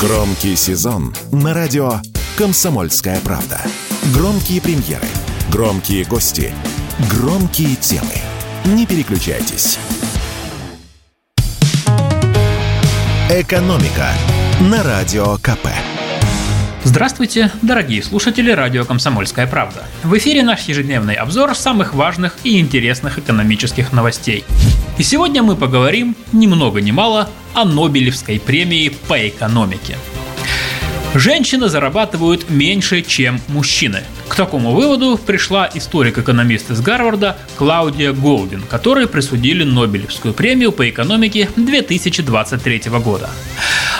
Громкий сезон на радио «Комсомольская правда». Громкие премьеры, громкие гости, громкие темы. Не переключайтесь. «Экономика» на Радио КП. Здравствуйте, дорогие слушатели радио «Комсомольская правда». В эфире наш ежедневный обзор самых важных и интересных экономических новостей. И сегодня мы поговорим ни много ни мало о Нобелевской премии по экономике. Женщины зарабатывают меньше, чем мужчины. К такому выводу пришла историк-экономист из Гарварда Клаудия Голдин, которой присудили Нобелевскую премию по экономике 2023 года.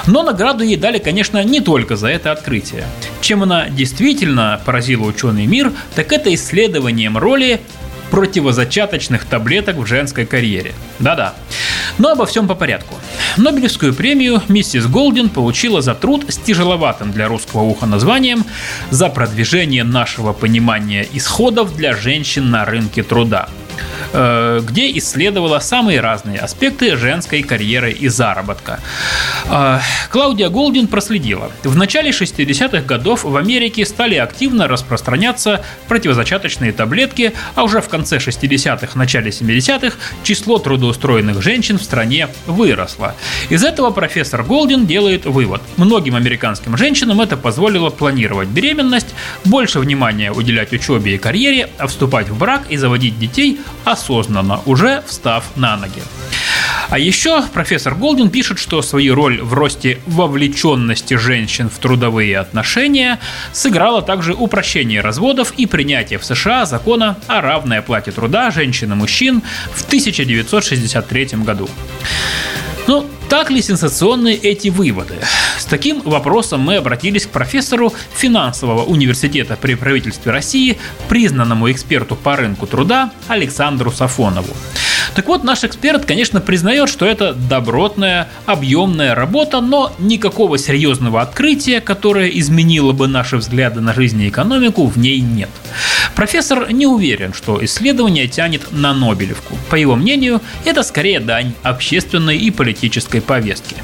Но награду ей дали, конечно, не только за это открытие. Чем она действительно поразила ученый мир, так это исследованием роли противозачаточных таблеток в женской карьере. Да-да. Но обо всем по порядку. Нобелевскую премию миссис Голдин получила за труд с тяжеловатым для русского уха названием «За продвижение нашего понимания исходов для женщин на рынке труда». Э, где исследовала самые разные аспекты женской карьеры и заработка. Э, Клаудия Голдин проследила. В начале 60-х годов в Америке стали активно распространяться противозачаточные таблетки, а уже в конце 60-х, начале 70-х число трудоустроенных женщин в стране выросло. Из этого профессор Голдин делает вывод. Многим американским женщинам это позволило планировать беременность, больше внимания уделять учебе и карьере, а вступать в брак и заводить детей осознанно, уже встав на ноги. А еще профессор Голдин пишет, что свою роль в росте вовлеченности женщин в трудовые отношения сыграло также упрощение разводов и принятие в США закона о равной оплате труда женщин и мужчин в 1963 году. Ну, так ли сенсационны эти выводы? С таким вопросом мы обратились к профессору финансового университета при правительстве России, признанному эксперту по рынку труда Александру Сафонову. Так вот, наш эксперт, конечно, признает, что это добротная, объемная работа, но никакого серьезного открытия, которое изменило бы наши взгляды на жизнь и экономику, в ней нет. Профессор не уверен, что исследование тянет на Нобелевку. По его мнению, это скорее дань общественной и политической повестки.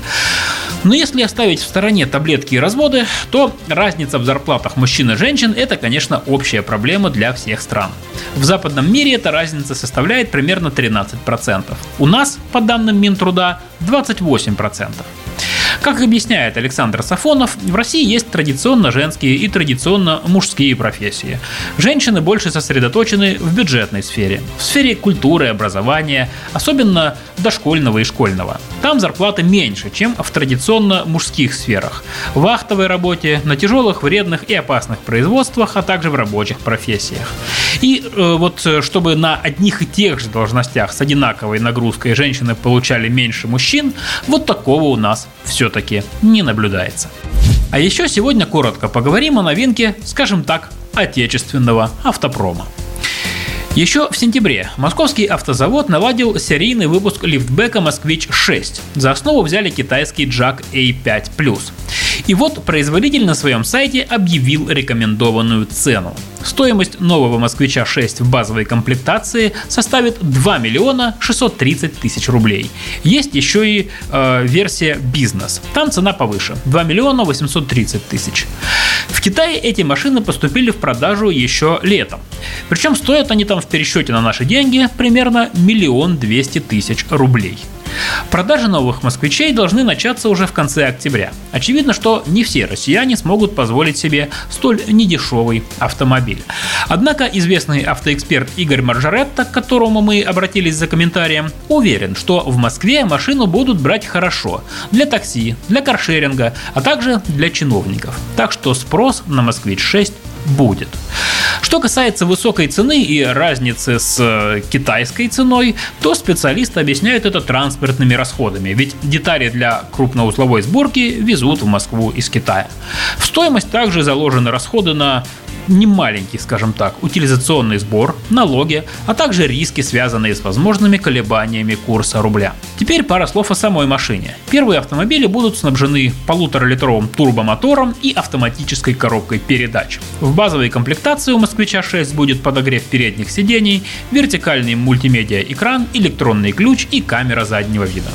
Но если оставить в стороне таблетки и разводы, то разница в зарплатах мужчин и женщин – это, конечно, общая проблема для всех стран. В западном мире эта разница составляет примерно 13%. У нас, по данным Минтруда, 28%. Как объясняет Александр Сафонов, в России есть традиционно женские и традиционно мужские профессии. Женщины больше сосредоточены в бюджетной сфере, в сфере культуры, образования, особенно дошкольного и школьного. Там зарплаты меньше, чем в традиционно мужских сферах. В вахтовой работе, на тяжелых, вредных и опасных производствах, а также в рабочих профессиях. И э, вот э, чтобы на одних и тех же должностях с одинаковой нагрузкой женщины получали меньше мужчин, вот такого у нас все-таки не наблюдается. А еще сегодня коротко поговорим о новинке, скажем так, отечественного автопрома. Еще в сентябре московский автозавод наладил серийный выпуск лифтбека «Москвич-6». За основу взяли китайский Jack A5+. И вот производитель на своем сайте объявил рекомендованную цену. Стоимость нового «Москвича 6» в базовой комплектации составит 2 миллиона 630 тысяч рублей. Есть еще и э, версия «Бизнес». Там цена повыше – 2 миллиона 830 тысяч. В Китае эти машины поступили в продажу еще летом. Причем стоят они там в пересчете на наши деньги примерно миллион двести тысяч рублей. Продажи новых москвичей должны начаться уже в конце октября. Очевидно, что не все россияне смогут позволить себе столь недешевый автомобиль. Однако известный автоэксперт Игорь Маржаретта, к которому мы обратились за комментарием, уверен, что в Москве машину будут брать хорошо для такси, для каршеринга, а также для чиновников. Так что спрос на Москвич 6 будет. Что касается высокой цены и разницы с э, китайской ценой, то специалисты объясняют это транспортными расходами, ведь детали для крупноузловой сборки везут в Москву из Китая. В стоимость также заложены расходы на немаленький, скажем так, утилизационный сбор, налоги, а также риски, связанные с возможными колебаниями курса рубля. Теперь пара слов о самой машине. Первые автомобили будут снабжены полуторалитровым турбомотором и автоматической коробкой передач. В базовой комплектации у Москвича 6 будет подогрев передних сидений, вертикальный мультимедиа-экран, электронный ключ и камера заднего вида.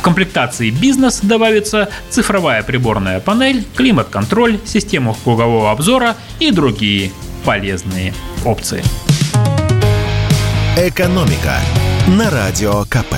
В комплектации бизнес добавится цифровая приборная панель, климат-контроль, система кругового обзора и другие полезные опции. «Экономика» на Радио КП.